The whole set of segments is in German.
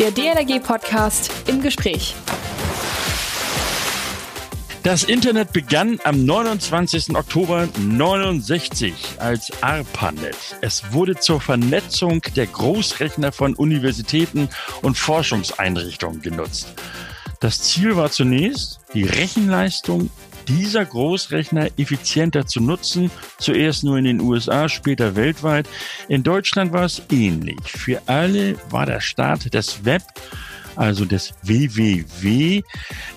Der DLRG-Podcast im Gespräch. Das Internet begann am 29. Oktober 69 als ARPANET. Es wurde zur Vernetzung der Großrechner von Universitäten und Forschungseinrichtungen genutzt. Das Ziel war zunächst, die Rechenleistung dieser Großrechner effizienter zu nutzen, zuerst nur in den USA, später weltweit. In Deutschland war es ähnlich. Für alle war der Start des Web also des WWW,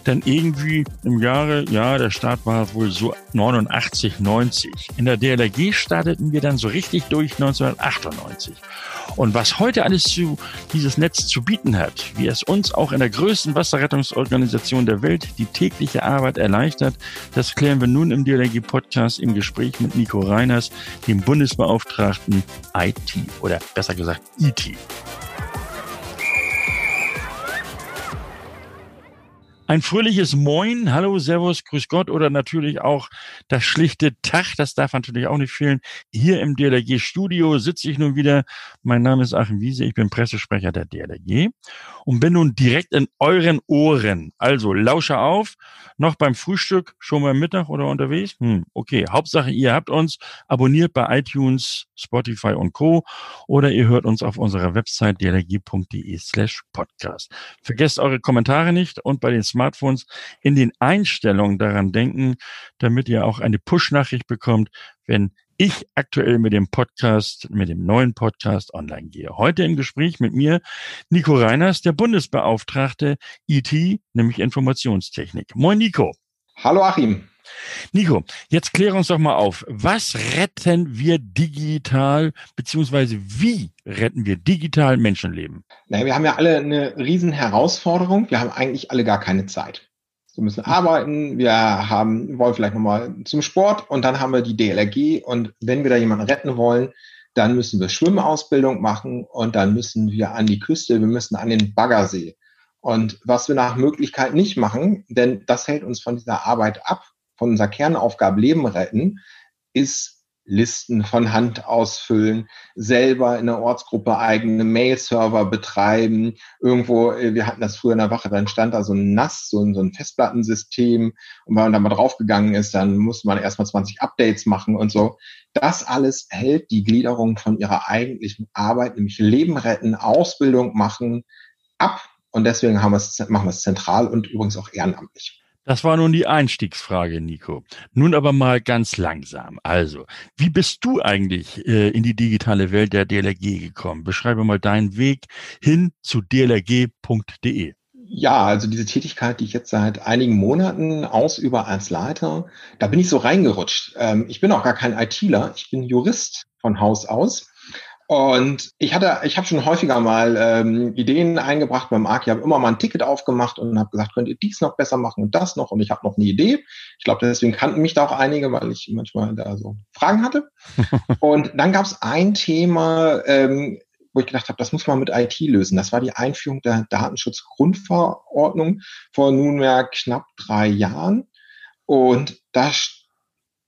dann irgendwie im Jahre, ja, der Start war wohl so 89, 90. In der DLRG starteten wir dann so richtig durch 1998. Und was heute alles zu dieses Netz zu bieten hat, wie es uns auch in der größten Wasserrettungsorganisation der Welt die tägliche Arbeit erleichtert, das klären wir nun im DLRG Podcast im Gespräch mit Nico Reiners, dem Bundesbeauftragten IT oder besser gesagt IT. Ein fröhliches Moin, Hallo, Servus, Grüß Gott oder natürlich auch das schlichte Tag, das darf natürlich auch nicht fehlen. Hier im DLRG Studio sitze ich nun wieder. Mein Name ist Achim Wiese, ich bin Pressesprecher der DLRG und bin nun direkt in euren Ohren. Also lausche auf, noch beim Frühstück, schon beim Mittag oder unterwegs? Hm, okay, Hauptsache ihr habt uns, abonniert bei iTunes, Spotify und Co. oder ihr hört uns auf unserer Website dlrg.de slash podcast. Vergesst eure Kommentare nicht und bei den Smartphones in den Einstellungen daran denken, damit ihr auch eine Push-Nachricht bekommt, wenn ich aktuell mit dem Podcast, mit dem neuen Podcast online gehe. Heute im Gespräch mit mir Nico Reiners, der Bundesbeauftragte IT, nämlich Informationstechnik. Moin Nico. Hallo Achim. Nico, jetzt kläre uns doch mal auf. Was retten wir digital, beziehungsweise wie retten wir digital Menschenleben? Naja, wir haben ja alle eine riesen Herausforderung. Wir haben eigentlich alle gar keine Zeit. Wir müssen arbeiten, wir haben, wollen vielleicht nochmal zum Sport und dann haben wir die DLRG und wenn wir da jemanden retten wollen, dann müssen wir Schwimmausbildung machen und dann müssen wir an die Küste, wir müssen an den Baggersee. Und was wir nach Möglichkeit nicht machen, denn das hält uns von dieser Arbeit ab, von unserer Kernaufgabe Leben retten, ist Listen von Hand ausfüllen, selber in der Ortsgruppe eigene Mail-Server betreiben. Irgendwo, äh, wir hatten das früher in der Wache, dann stand da so ein NAS, so ein, so ein Festplattensystem. Und wenn man da mal draufgegangen ist, dann musste man erstmal 20 Updates machen und so. Das alles hält die Gliederung von ihrer eigentlichen Arbeit, nämlich Leben retten, Ausbildung machen, ab. Und deswegen haben wir es, machen wir es zentral und übrigens auch ehrenamtlich. Das war nun die Einstiegsfrage, Nico. Nun aber mal ganz langsam. Also, wie bist du eigentlich äh, in die digitale Welt der DLRG gekommen? Beschreibe mal deinen Weg hin zu dlrg.de. Ja, also diese Tätigkeit, die ich jetzt seit einigen Monaten ausübe als Leiter, da bin ich so reingerutscht. Ähm, ich bin auch gar kein ITler, ich bin Jurist von Haus aus und ich hatte, ich habe schon häufiger mal ähm, Ideen eingebracht beim ARC. Ich habe immer mal ein Ticket aufgemacht und habe gesagt, könnt ihr dies noch besser machen und das noch. Und ich habe noch eine Idee. Ich glaube, deswegen kannten mich da auch einige, weil ich manchmal da so Fragen hatte. und dann gab es ein Thema, ähm, wo ich gedacht habe, das muss man mit IT lösen. Das war die Einführung der Datenschutzgrundverordnung vor nunmehr knapp drei Jahren. Und da,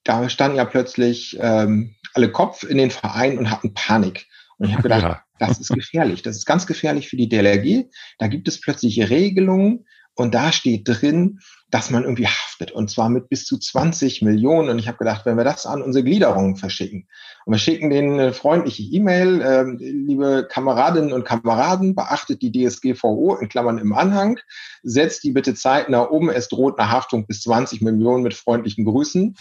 da standen ja plötzlich ähm, alle Kopf in den Verein und hatten Panik. Und ich habe gedacht, ja. das ist gefährlich. Das ist ganz gefährlich für die DLRG. Da gibt es plötzlich Regelungen und da steht drin, dass man irgendwie haftet und zwar mit bis zu 20 Millionen. Und ich habe gedacht, wenn wir das an unsere Gliederungen verschicken und wir schicken denen eine freundliche E-Mail, äh, liebe Kameradinnen und Kameraden, beachtet die DSGVO in Klammern im Anhang, setzt die bitte zeitnah um, es droht eine Haftung bis 20 Millionen mit freundlichen Grüßen.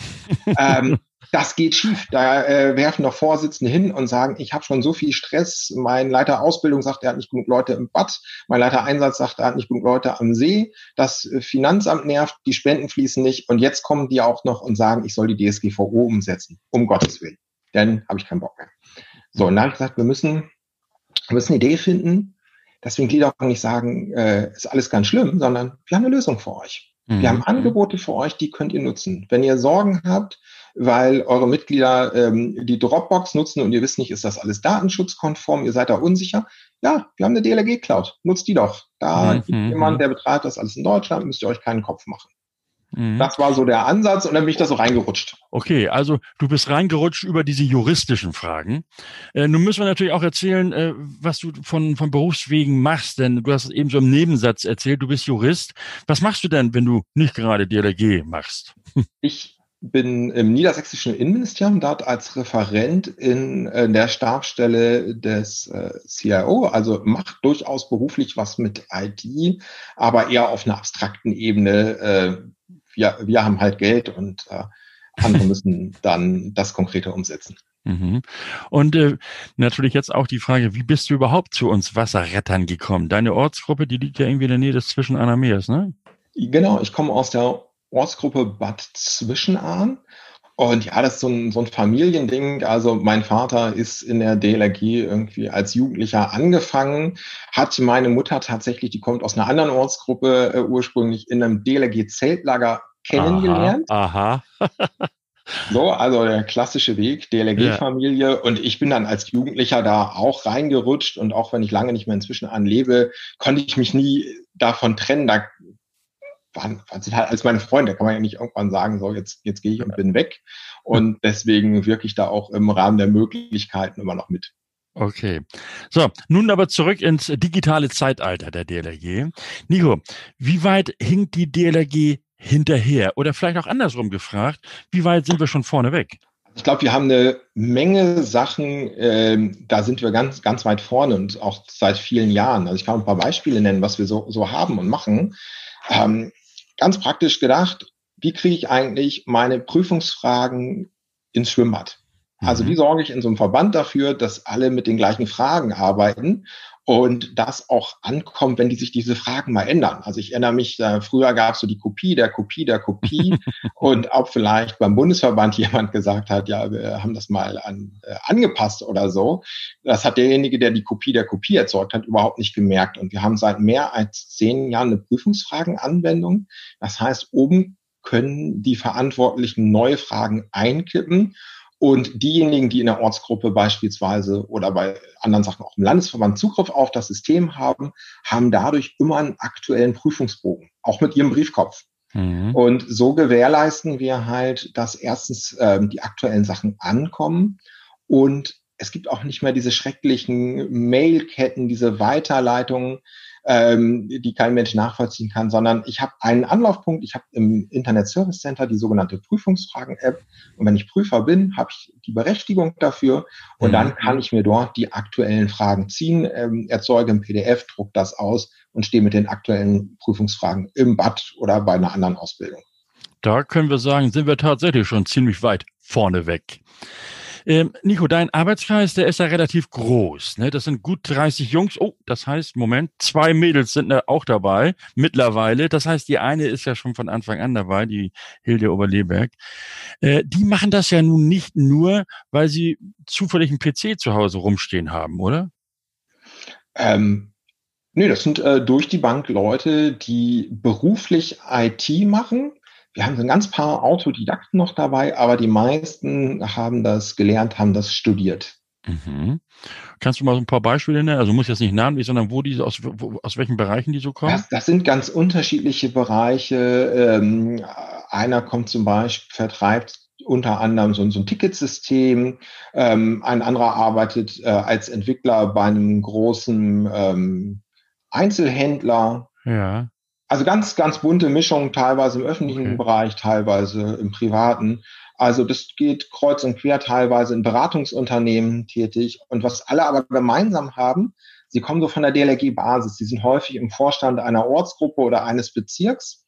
ähm, das geht schief. Da äh, werfen noch Vorsitzende hin und sagen, ich habe schon so viel Stress. Mein Leiter Ausbildung sagt, er hat nicht genug Leute im Bad. Mein Leiter Einsatz sagt, er hat nicht genug Leute am See. Das äh, Finanzamt nervt, die Spenden fließen nicht. Und jetzt kommen die auch noch und sagen, ich soll die DSGVO umsetzen. Um Gottes Willen. Dann habe ich keinen Bock mehr. So, und dann habe ich gesagt, wir müssen, wir müssen eine Idee finden. Deswegen Glieder auch nicht sagen, äh, ist alles ganz schlimm, sondern wir haben eine Lösung für euch. Mhm. Wir haben Angebote für euch, die könnt ihr nutzen. Wenn ihr Sorgen habt, weil eure Mitglieder ähm, die Dropbox nutzen und ihr wisst nicht, ist das alles datenschutzkonform, ihr seid da unsicher. Ja, wir haben eine DLRG Cloud, nutzt die doch. Da mhm. gibt jemand, der betreibt das alles in Deutschland, müsst ihr euch keinen Kopf machen. Mhm. Das war so der Ansatz und dann bin ich da so reingerutscht. Okay, also du bist reingerutscht über diese juristischen Fragen. Äh, nun müssen wir natürlich auch erzählen, äh, was du von, von Berufswegen machst, denn du hast es eben so im Nebensatz erzählt, du bist Jurist. Was machst du denn, wenn du nicht gerade DLRG machst? Ich bin im niedersächsischen Innenministerium dort als Referent in, in äh, der Stabstelle des äh, CIO, also macht durchaus beruflich was mit IT, aber eher auf einer abstrakten Ebene. Äh, wir, wir haben halt Geld und äh, andere müssen dann das Konkrete umsetzen. Mhm. Und äh, natürlich jetzt auch die Frage, wie bist du überhaupt zu uns Wasserrettern gekommen? Deine Ortsgruppe, die liegt ja irgendwie in der Nähe des Zwischenahner ne? Genau, ich komme aus der Ortsgruppe Bad Zwischenahn. Und ja, das ist so ein, so ein Familiending. Also mein Vater ist in der DLRG irgendwie als Jugendlicher angefangen, hat meine Mutter tatsächlich, die kommt aus einer anderen Ortsgruppe äh, ursprünglich, in einem DLRG-Zeltlager kennengelernt. Aha. aha. so, also der klassische Weg, DLRG-Familie. Ja. Und ich bin dann als Jugendlicher da auch reingerutscht. Und auch wenn ich lange nicht mehr inzwischen anlebe, konnte ich mich nie davon trennen. Da waren, sind halt als meine Freunde, kann man ja nicht irgendwann sagen, so jetzt, jetzt gehe ich und bin weg. Und deswegen wirke ich da auch im Rahmen der Möglichkeiten immer noch mit. Okay. So, nun aber zurück ins digitale Zeitalter der DLRG. Nico, wie weit hinkt die DLRG hinterher? Oder vielleicht auch andersrum gefragt, wie weit sind wir schon vorne weg? Ich glaube, wir haben eine Menge Sachen, ähm, da sind wir ganz, ganz weit vorne und auch seit vielen Jahren. Also ich kann ein paar Beispiele nennen, was wir so, so haben und machen. Ähm, ganz praktisch gedacht, wie kriege ich eigentlich meine Prüfungsfragen ins Schwimmbad? Also wie mhm. sorge ich in so einem Verband dafür, dass alle mit den gleichen Fragen arbeiten und das auch ankommt, wenn die sich diese Fragen mal ändern. Also ich erinnere mich, äh, früher gab es so die Kopie der Kopie der Kopie und ob vielleicht beim Bundesverband jemand gesagt hat, ja, wir haben das mal an, äh, angepasst oder so. Das hat derjenige, der die Kopie der Kopie erzeugt hat, überhaupt nicht gemerkt. Und wir haben seit mehr als zehn Jahren eine Prüfungsfragenanwendung. Das heißt, oben können die Verantwortlichen neue Fragen einkippen und diejenigen, die in der Ortsgruppe beispielsweise oder bei anderen Sachen auch im Landesverband Zugriff auf das System haben, haben dadurch immer einen aktuellen Prüfungsbogen, auch mit ihrem Briefkopf. Mhm. Und so gewährleisten wir halt, dass erstens ähm, die aktuellen Sachen ankommen und es gibt auch nicht mehr diese schrecklichen Mailketten, diese Weiterleitungen, ähm, die kein Mensch nachvollziehen kann, sondern ich habe einen Anlaufpunkt, ich habe im Internet Service Center die sogenannte Prüfungsfragen-App und wenn ich Prüfer bin, habe ich die Berechtigung dafür und mhm. dann kann ich mir dort die aktuellen Fragen ziehen, ähm, erzeuge ein PDF, druck das aus und stehe mit den aktuellen Prüfungsfragen im Bad oder bei einer anderen Ausbildung. Da können wir sagen, sind wir tatsächlich schon ziemlich weit vorne weg. Ähm, Nico, dein Arbeitskreis, der ist ja relativ groß. Ne? Das sind gut 30 Jungs. Oh, das heißt, Moment, zwei Mädels sind auch dabei mittlerweile. Das heißt, die eine ist ja schon von Anfang an dabei, die Hilde Oberleberg. Äh, die machen das ja nun nicht nur, weil sie zufällig einen PC zu Hause rumstehen haben, oder? Ähm, Nee, das sind äh, durch die Bank Leute, die beruflich IT machen, wir haben so ein ganz paar Autodidakten noch dabei, aber die meisten haben das gelernt, haben das studiert. Mhm. Kannst du mal so ein paar Beispiele nennen? Also muss jetzt nicht namentlich, sondern wo die aus, wo, aus welchen Bereichen die so kommen? Das, das sind ganz unterschiedliche Bereiche. Ähm, einer kommt zum Beispiel, vertreibt unter anderem so, so ein Ticketsystem. Ähm, ein anderer arbeitet äh, als Entwickler bei einem großen ähm, Einzelhändler. Ja. Also ganz, ganz bunte Mischung, teilweise im öffentlichen okay. Bereich, teilweise im privaten. Also das geht kreuz und quer, teilweise in Beratungsunternehmen tätig. Und was alle aber gemeinsam haben, sie kommen so von der DLRG-Basis. Sie sind häufig im Vorstand einer Ortsgruppe oder eines Bezirks.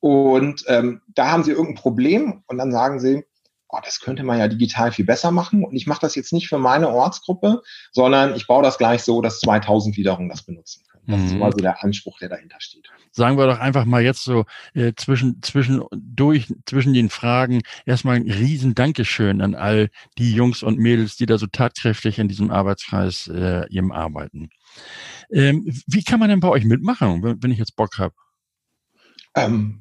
Und ähm, da haben sie irgendein Problem und dann sagen sie, oh, das könnte man ja digital viel besser machen. Und ich mache das jetzt nicht für meine Ortsgruppe, sondern ich baue das gleich so, dass 2000 wiederum das benutzen. Das mhm. ist mal so der Anspruch, der dahinter steht. Sagen wir doch einfach mal jetzt so äh, zwischen, zwischen, durch, zwischen den Fragen erstmal ein riesen Dankeschön an all die Jungs und Mädels, die da so tatkräftig in diesem Arbeitskreis äh, eben arbeiten. Ähm, wie kann man denn bei euch mitmachen, wenn, wenn ich jetzt Bock habe? Ähm,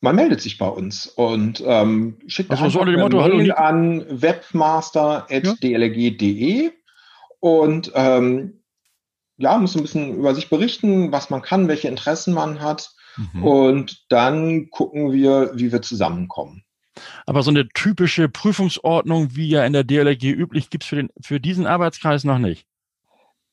man meldet sich bei uns und ähm, schickt also, einfach eine Motto, Mail an webmaster.dlg.de und ähm, ja, muss ein bisschen über sich berichten, was man kann, welche Interessen man hat. Mhm. Und dann gucken wir, wie wir zusammenkommen. Aber so eine typische Prüfungsordnung, wie ja in der DLRG üblich, gibt es für, für diesen Arbeitskreis noch nicht.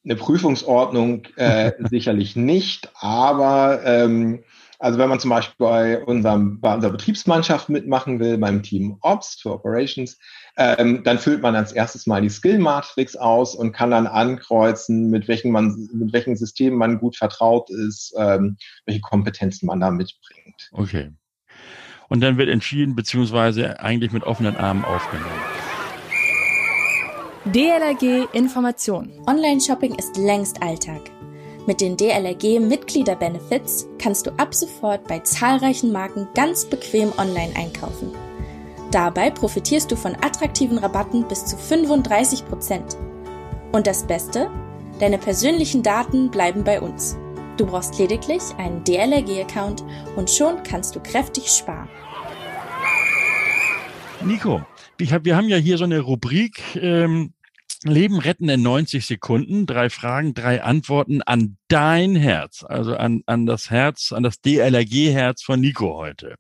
Eine Prüfungsordnung äh, sicherlich nicht, aber ähm, also wenn man zum Beispiel bei, unserem, bei unserer Betriebsmannschaft mitmachen will, beim Team Ops für Operations, ähm, dann füllt man als erstes mal die Skill-Matrix aus und kann dann ankreuzen, mit welchen, man, mit welchen Systemen man gut vertraut ist, ähm, welche Kompetenzen man da mitbringt. Okay. Und dann wird entschieden, beziehungsweise eigentlich mit offenen Armen aufgenommen. DLRG Information. Online-Shopping ist längst Alltag. Mit den DLRG Mitglieder-Benefits kannst du ab sofort bei zahlreichen Marken ganz bequem online einkaufen. Dabei profitierst du von attraktiven Rabatten bis zu 35% Und das Beste? Deine persönlichen Daten bleiben bei uns. Du brauchst lediglich einen DLRG-Account und schon kannst du kräftig sparen. Nico, hab, wir haben ja hier so eine Rubrik ähm, Leben retten in 90 Sekunden. Drei Fragen, drei Antworten an dein Herz, also an, an das Herz, an das DLRG-Herz von Nico heute.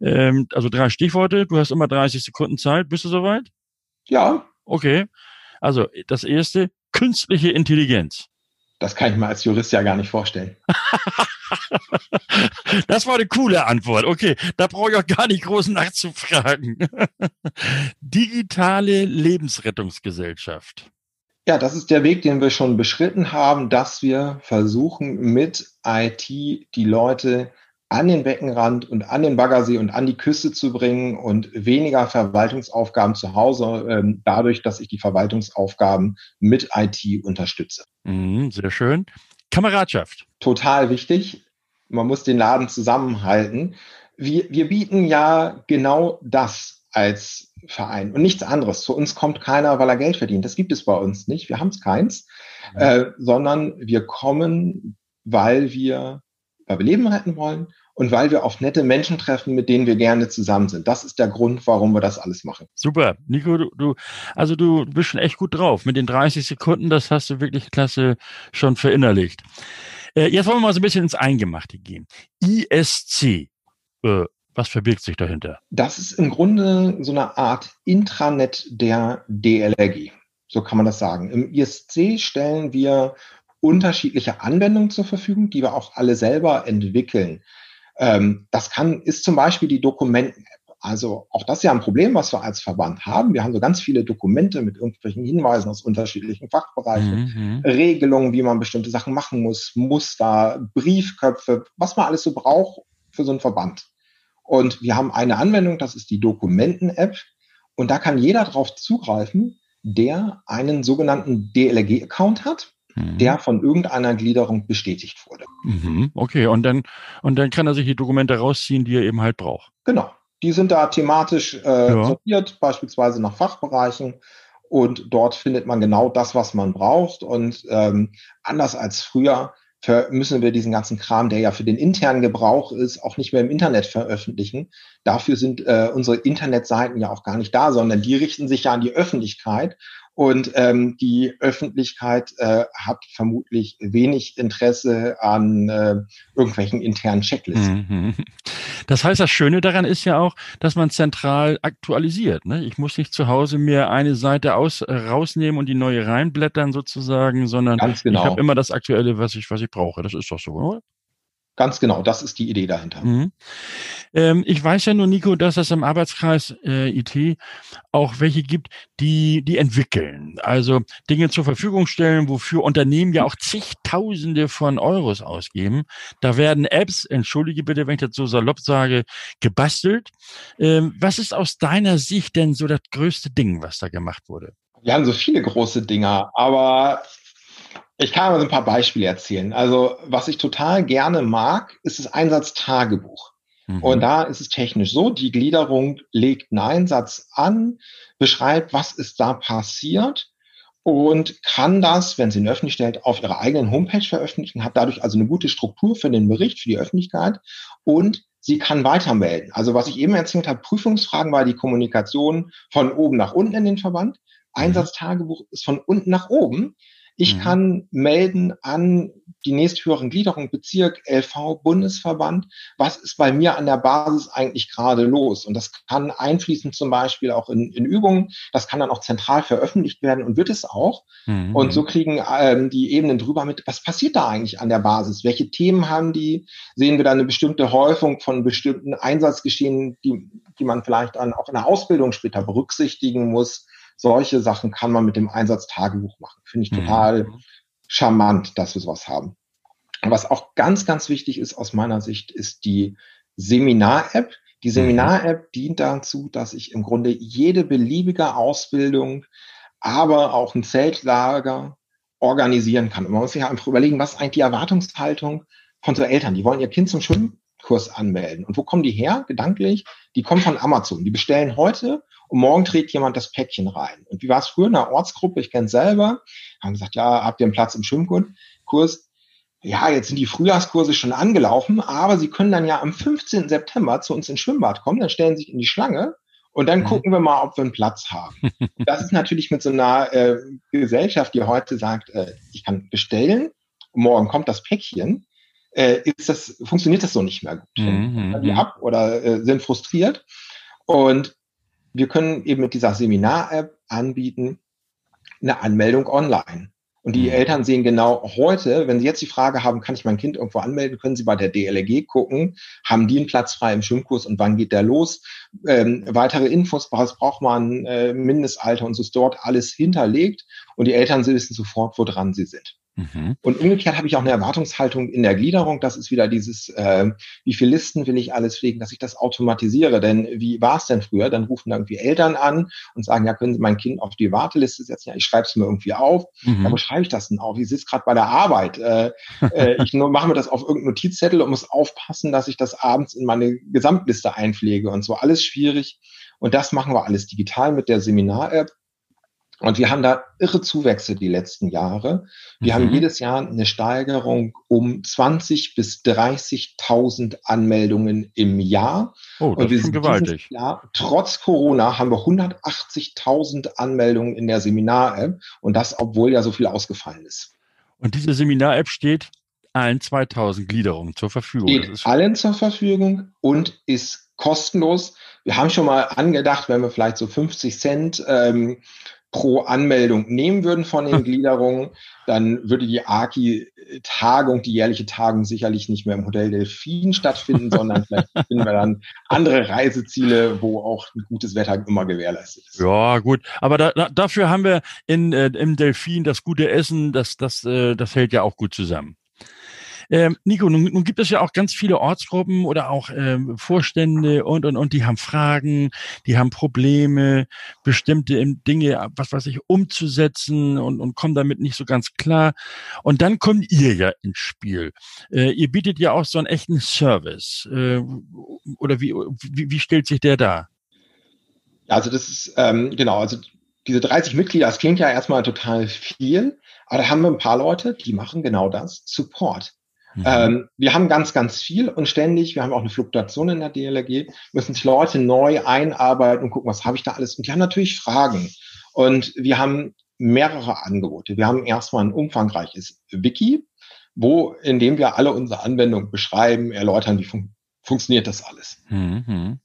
Ähm, also drei Stichworte. Du hast immer 30 Sekunden Zeit. Bist du soweit? Ja. Okay. Also das erste, künstliche Intelligenz. Das kann ich mir als Jurist ja gar nicht vorstellen. das war eine coole Antwort. Okay, da brauche ich auch gar nicht groß nachzufragen. Digitale Lebensrettungsgesellschaft. Ja, das ist der Weg, den wir schon beschritten haben, dass wir versuchen, mit IT die Leute an den Beckenrand und an den Baggersee und an die Küste zu bringen und weniger Verwaltungsaufgaben zu Hause, ähm, dadurch, dass ich die Verwaltungsaufgaben mit IT unterstütze. Mhm, sehr schön. Kameradschaft. Total wichtig. Man muss den Laden zusammenhalten. Wir, wir bieten ja genau das als Verein und nichts anderes. Zu uns kommt keiner, weil er Geld verdient. Das gibt es bei uns nicht. Wir haben es keins, mhm. äh, sondern wir kommen, weil wir weil wir Leben retten wollen und weil wir auf nette Menschen treffen, mit denen wir gerne zusammen sind. Das ist der Grund, warum wir das alles machen. Super. Nico, du, du also du bist schon echt gut drauf. Mit den 30 Sekunden, das hast du wirklich klasse schon verinnerlicht. Äh, jetzt wollen wir mal so ein bisschen ins Eingemachte gehen. ISC. Äh, was verbirgt sich dahinter? Das ist im Grunde so eine Art Intranet der DLRG. So kann man das sagen. Im ISC stellen wir unterschiedliche Anwendungen zur Verfügung, die wir auch alle selber entwickeln. Ähm, das kann, ist zum Beispiel die Dokumenten-App. Also auch das ist ja ein Problem, was wir als Verband haben. Wir haben so ganz viele Dokumente mit irgendwelchen Hinweisen aus unterschiedlichen Fachbereichen, mhm. Regelungen, wie man bestimmte Sachen machen muss, Muster, Briefköpfe, was man alles so braucht für so einen Verband. Und wir haben eine Anwendung, das ist die Dokumenten-App. Und da kann jeder drauf zugreifen, der einen sogenannten DLRG-Account hat Mhm. der von irgendeiner Gliederung bestätigt wurde. Mhm. Okay, und dann, und dann kann er sich die Dokumente rausziehen, die er eben halt braucht. Genau. Die sind da thematisch äh, ja. sortiert, beispielsweise nach Fachbereichen. Und dort findet man genau das, was man braucht. Und ähm, anders als früher müssen wir diesen ganzen Kram, der ja für den internen Gebrauch ist, auch nicht mehr im Internet veröffentlichen. Dafür sind äh, unsere Internetseiten ja auch gar nicht da, sondern die richten sich ja an die Öffentlichkeit. Und ähm, die Öffentlichkeit äh, hat vermutlich wenig Interesse an äh, irgendwelchen internen Checklisten. Mhm. Das heißt, das Schöne daran ist ja auch, dass man zentral aktualisiert. Ne? Ich muss nicht zu Hause mir eine Seite aus, äh, rausnehmen und die neue reinblättern sozusagen, sondern genau. ich habe immer das Aktuelle, was ich, was ich brauche. Das ist doch so, oder? Ganz genau, das ist die Idee dahinter. Mhm. Ähm, ich weiß ja nur, Nico, dass es im Arbeitskreis äh, IT auch welche gibt, die, die entwickeln, also Dinge zur Verfügung stellen, wofür Unternehmen ja auch zigtausende von Euros ausgeben. Da werden Apps, entschuldige bitte, wenn ich das so salopp sage, gebastelt. Ähm, was ist aus deiner Sicht denn so das größte Ding, was da gemacht wurde? Wir haben so viele große Dinger, aber ich kann mal so ein paar Beispiele erzählen. Also, was ich total gerne mag, ist das Einsatztagebuch. Mhm. Und da ist es technisch so, die Gliederung legt einen Einsatz an, beschreibt, was ist da passiert und kann das, wenn sie ihn öffentlich stellt, auf ihrer eigenen Homepage veröffentlichen, hat dadurch also eine gute Struktur für den Bericht, für die Öffentlichkeit und sie kann weitermelden. Also was ich eben erzählt habe, Prüfungsfragen war die Kommunikation von oben nach unten in den Verband. Mhm. Einsatztagebuch ist von unten nach oben. Ich mhm. kann melden an die nächsthöheren Gliederungen, Bezirk, LV, Bundesverband, was ist bei mir an der Basis eigentlich gerade los? Und das kann einfließen zum Beispiel auch in, in Übungen, das kann dann auch zentral veröffentlicht werden und wird es auch. Mhm. Und so kriegen ähm, die Ebenen drüber mit, was passiert da eigentlich an der Basis? Welche Themen haben die? Sehen wir da eine bestimmte Häufung von bestimmten Einsatzgeschehen, die, die man vielleicht dann auch in der Ausbildung später berücksichtigen muss? Solche Sachen kann man mit dem Einsatztagebuch machen. Finde ich mhm. total mhm. charmant, dass wir sowas haben. Was auch ganz, ganz wichtig ist aus meiner Sicht, ist die Seminar-App. Die mhm. Seminar-App dient dazu, dass ich im Grunde jede beliebige Ausbildung, aber auch ein Zeltlager organisieren kann. Und man muss sich einfach überlegen, was ist eigentlich die Erwartungshaltung von so Eltern? Die wollen ihr Kind zum Schwimmkurs anmelden. Und wo kommen die her, gedanklich? Die kommen von Amazon. Die bestellen heute und morgen trägt jemand das Päckchen rein. Und wie war es früher in einer Ortsgruppe? Ich kenne selber. Haben gesagt, ja, habt ihr einen Platz im Schwimmkurs? Ja, jetzt sind die Frühjahrskurse schon angelaufen, aber sie können dann ja am 15. September zu uns ins Schwimmbad kommen, dann stellen sie sich in die Schlange und dann mhm. gucken wir mal, ob wir einen Platz haben. das ist natürlich mit so einer äh, Gesellschaft, die heute sagt, äh, ich kann bestellen, morgen kommt das Päckchen, äh, ist das, funktioniert das so nicht mehr gut. Mhm. Die mhm. ab oder äh, sind frustriert. Und wir können eben mit dieser Seminar-App anbieten, eine Anmeldung online. Und die mhm. Eltern sehen genau heute, wenn sie jetzt die Frage haben, kann ich mein Kind irgendwo anmelden, können sie bei der DLRG gucken, haben die einen Platz frei im Schwimmkurs und wann geht der los? Ähm, weitere Infos, was braucht man, äh, Mindestalter und so ist dort alles hinterlegt und die Eltern wissen sofort, woran sie sind. Mhm. Und umgekehrt habe ich auch eine Erwartungshaltung in der Gliederung. Das ist wieder dieses, äh, wie viele Listen will ich alles pflegen, dass ich das automatisiere. Denn wie war es denn früher? Dann rufen irgendwie Eltern an und sagen, ja, können Sie mein Kind auf die Warteliste setzen? Ja, ich schreibe es mir irgendwie auf. Mhm. Ja, wo schreibe ich das denn auf? Ich sitze gerade bei der Arbeit. Äh, äh, ich mache mir das auf irgendeinen Notizzettel und muss aufpassen, dass ich das abends in meine Gesamtliste einpflege und so. Alles schwierig. Und das machen wir alles digital mit der Seminar-App. Und wir haben da irre Zuwächse die letzten Jahre. Wir mhm. haben jedes Jahr eine Steigerung um 20 bis 30.000 Anmeldungen im Jahr. Oh, das und wir ist gewaltig. Jahr, trotz Corona haben wir 180.000 Anmeldungen in der Seminar-App und das, obwohl ja so viel ausgefallen ist. Und diese Seminar-App steht allen 2000 Gliederungen zur Verfügung. Steht allen zur Verfügung und ist kostenlos. Wir haben schon mal angedacht, wenn wir vielleicht so 50 Cent ähm, pro Anmeldung nehmen würden von den Gliederungen, dann würde die AKI-Tagung, die jährliche Tagung sicherlich nicht mehr im Hotel Delfin stattfinden, sondern vielleicht finden wir dann andere Reiseziele, wo auch ein gutes Wetter immer gewährleistet ist. Ja, gut. Aber da, da, dafür haben wir in, äh, im Delfin das gute Essen, das, das, äh, das hält ja auch gut zusammen. Ähm, Nico, nun, nun gibt es ja auch ganz viele Ortsgruppen oder auch ähm, Vorstände und, und, und, die haben Fragen, die haben Probleme, bestimmte Dinge, was weiß ich, umzusetzen und, und kommen damit nicht so ganz klar. Und dann kommt ihr ja ins Spiel. Äh, ihr bietet ja auch so einen echten Service. Äh, oder wie, wie, wie stellt sich der dar? Also das ist, ähm, genau, also diese 30 Mitglieder, das klingt ja erstmal total viel, aber da haben wir ein paar Leute, die machen genau das, Support. Mhm. Ähm, wir haben ganz, ganz viel und ständig, wir haben auch eine Fluktuation in der DLRG, müssen sich Leute neu einarbeiten und gucken, was habe ich da alles. Und die haben natürlich Fragen. Und wir haben mehrere Angebote. Wir haben erstmal ein umfangreiches Wiki, wo, in dem wir alle unsere Anwendungen beschreiben, erläutern, wie fun funktioniert das alles. Mhm.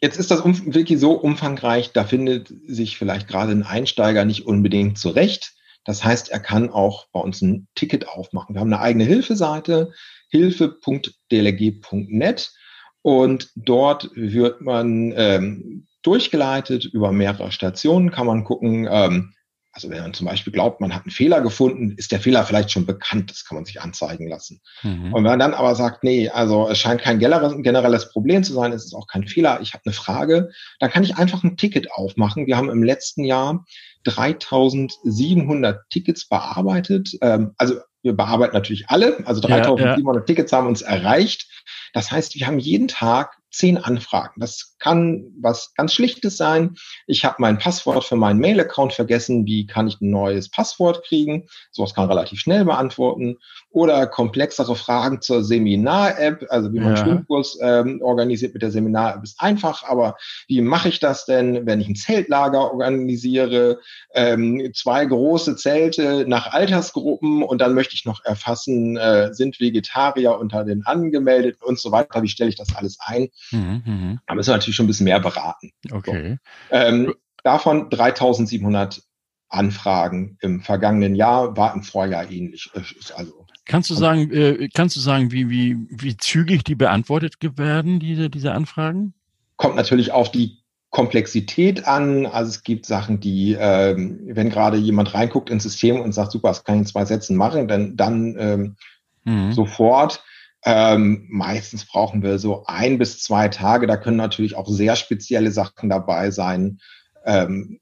Jetzt ist das Wiki so umfangreich, da findet sich vielleicht gerade ein Einsteiger nicht unbedingt zurecht. Das heißt, er kann auch bei uns ein Ticket aufmachen. Wir haben eine eigene Hilfeseite, hilfe.dlg.net und dort wird man ähm, durchgeleitet über mehrere Stationen, kann man gucken, ähm, also wenn man zum Beispiel glaubt, man hat einen Fehler gefunden, ist der Fehler vielleicht schon bekannt, das kann man sich anzeigen lassen. Mhm. Und wenn man dann aber sagt, nee, also es scheint kein generelles Problem zu sein, es ist auch kein Fehler, ich habe eine Frage, dann kann ich einfach ein Ticket aufmachen. Wir haben im letzten Jahr 3700 Tickets bearbeitet. Ähm, also wir bearbeiten natürlich alle, also 3700 ja, ja. Tickets haben uns erreicht. Das heißt, wir haben jeden Tag zehn Anfragen. Das kann was ganz Schlichtes sein. Ich habe mein Passwort für meinen Mail-Account vergessen. Wie kann ich ein neues Passwort kriegen? Sowas kann relativ schnell beantworten. Oder komplexere Fragen zur Seminar-App, also wie man ja. Schwimmkurs ähm, organisiert mit der Seminar-App ist einfach, aber wie mache ich das denn, wenn ich ein Zeltlager organisiere, ähm, zwei große Zelte nach Altersgruppen und dann möchte ich noch erfassen, äh, sind Vegetarier unter den Angemeldeten und so weiter. Wie stelle ich das alles ein? Mhm, mh. Da müssen wir natürlich schon ein bisschen mehr beraten. Okay. So. Ähm, davon 3700 Anfragen im vergangenen Jahr, war im Vorjahr ähnlich. Also, kannst du sagen, äh, kannst du sagen, wie, wie, wie zügig die beantwortet werden, diese, diese Anfragen? Kommt natürlich auf die Komplexität an. Also es gibt Sachen, die, ähm, wenn gerade jemand reinguckt ins System und sagt, super, das kann ich in zwei Sätzen machen, dann, dann ähm, mhm. sofort. Ähm, meistens brauchen wir so ein bis zwei Tage. Da können natürlich auch sehr spezielle Sachen dabei sein. Ähm,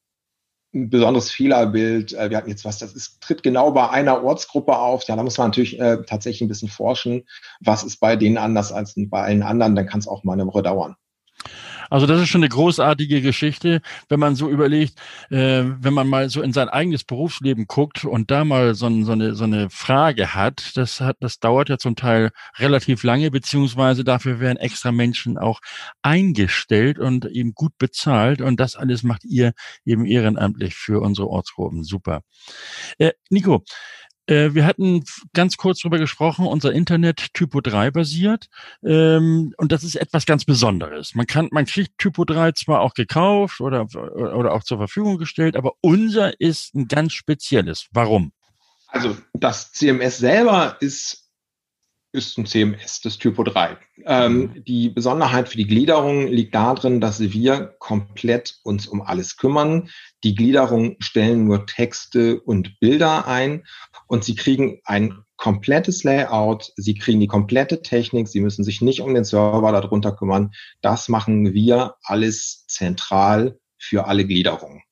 ein besonderes Fehlerbild. Äh, wir hatten jetzt was, das ist, tritt genau bei einer Ortsgruppe auf. Ja, da muss man natürlich äh, tatsächlich ein bisschen forschen. Was ist bei denen anders als bei allen anderen? Dann kann es auch mal eine Woche dauern. Also das ist schon eine großartige Geschichte, wenn man so überlegt, äh, wenn man mal so in sein eigenes Berufsleben guckt und da mal so, so, eine, so eine Frage hat, das hat, das dauert ja zum Teil relativ lange, beziehungsweise dafür werden extra Menschen auch eingestellt und eben gut bezahlt und das alles macht ihr eben ehrenamtlich für unsere Ortsgruppen. Super. Äh, Nico, wir hatten ganz kurz drüber gesprochen, unser Internet Typo 3 basiert. Ähm, und das ist etwas ganz Besonderes. Man kann, man kriegt Typo 3 zwar auch gekauft oder, oder auch zur Verfügung gestellt, aber unser ist ein ganz spezielles. Warum? Also das CMS selber ist ist ein CMS, das Typo 3. Ähm, mhm. die Besonderheit für die Gliederung liegt darin, dass wir komplett uns um alles kümmern. Die Gliederung stellen nur Texte und Bilder ein und Sie kriegen ein komplettes Layout, Sie kriegen die komplette Technik, Sie müssen sich nicht um den Server darunter kümmern. Das machen wir alles zentral für alle Gliederungen.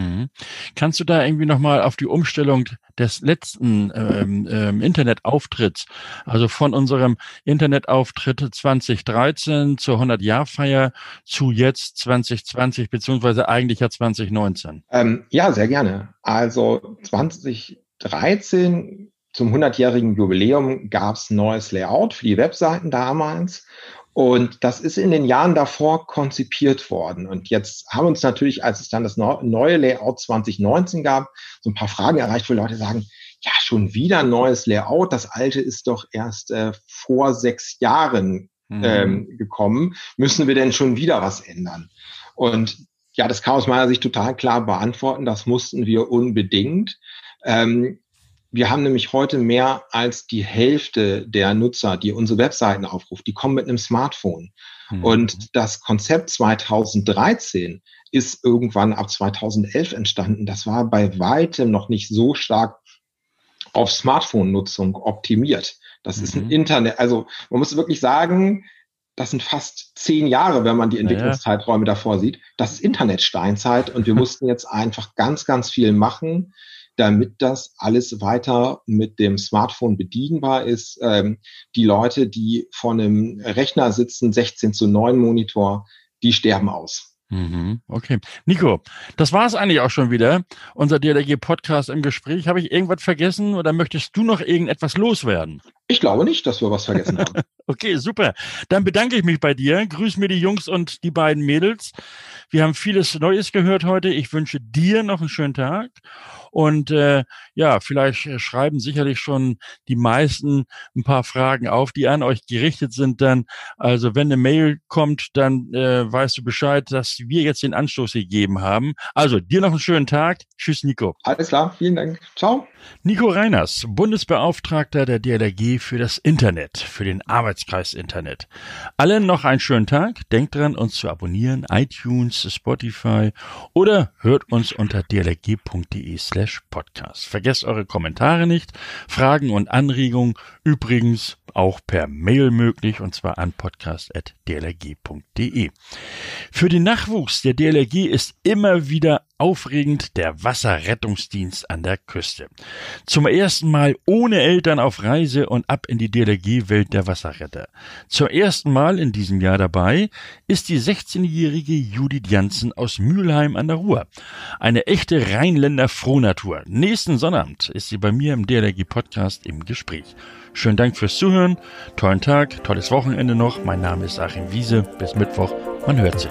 Mhm. Kannst du da irgendwie nochmal auf die Umstellung des letzten ähm, ähm, Internetauftritts, also von unserem Internetauftritt 2013 zur 100-Jahr-Feier zu jetzt 2020 beziehungsweise eigentlich ja 2019? Ähm, ja, sehr gerne. Also 2013 zum 100-jährigen Jubiläum gab es neues Layout für die Webseiten damals. Und das ist in den Jahren davor konzipiert worden. Und jetzt haben uns natürlich, als es dann das neue Layout 2019 gab, so ein paar Fragen erreicht, wo Leute sagen, ja, schon wieder ein neues Layout. Das alte ist doch erst äh, vor sechs Jahren mhm. ähm, gekommen. Müssen wir denn schon wieder was ändern? Und ja, das kann aus meiner Sicht total klar beantworten. Das mussten wir unbedingt. Ähm, wir haben nämlich heute mehr als die Hälfte der Nutzer, die unsere Webseiten aufrufen, die kommen mit einem Smartphone. Mhm. Und das Konzept 2013 ist irgendwann ab 2011 entstanden. Das war bei weitem noch nicht so stark auf Smartphone-Nutzung optimiert. Das mhm. ist ein mhm. Internet, also man muss wirklich sagen, das sind fast zehn Jahre, wenn man die Entwicklungszeiträume davor sieht. Das ist Internetsteinzeit und wir mussten jetzt einfach ganz, ganz viel machen damit das alles weiter mit dem Smartphone bedienbar ist. Ähm, die Leute, die vor einem Rechner sitzen, 16 zu 9 Monitor, die sterben aus. Mhm, okay. Nico, das war es eigentlich auch schon wieder. Unser DLRG-Podcast im Gespräch. Habe ich irgendwas vergessen oder möchtest du noch irgendetwas loswerden? Ich glaube nicht, dass wir was vergessen haben. okay, super. Dann bedanke ich mich bei dir. Grüß mir die Jungs und die beiden Mädels. Wir haben vieles Neues gehört heute. Ich wünsche dir noch einen schönen Tag und äh, ja, vielleicht äh, schreiben sicherlich schon die meisten ein paar Fragen auf, die an euch gerichtet sind. Dann, also wenn eine Mail kommt, dann äh, weißt du Bescheid, dass wir jetzt den Anstoß gegeben haben. Also dir noch einen schönen Tag. Tschüss, Nico. Alles klar, vielen Dank. Ciao. Nico Reiners, Bundesbeauftragter der DLRG für das Internet, für den Arbeitskreis Internet. Allen noch einen schönen Tag. Denkt dran, uns zu abonnieren, iTunes, Spotify oder hört uns unter dlrg.de slash podcast. Vergesst eure Kommentare nicht, Fragen und Anregungen übrigens auch per Mail möglich und zwar an podcast.dlrg.de. Für den Nachwuchs der DLRG ist immer wieder aufregend der Wasserrettungsdienst an der Küste. Zum ersten Mal ohne Eltern auf Reise und ab in die DLRG-Welt der Wasserretter. Zum ersten Mal in diesem Jahr dabei ist die 16-jährige Judith Janssen aus Mülheim an der Ruhr. Eine echte Rheinländer Frohnatur. Nächsten Sonnabend ist sie bei mir im DLRG-Podcast im Gespräch. Schönen Dank fürs Zuhören, tollen Tag, tolles Wochenende noch. Mein Name ist Achim Wiese. Bis Mittwoch, man hört sich.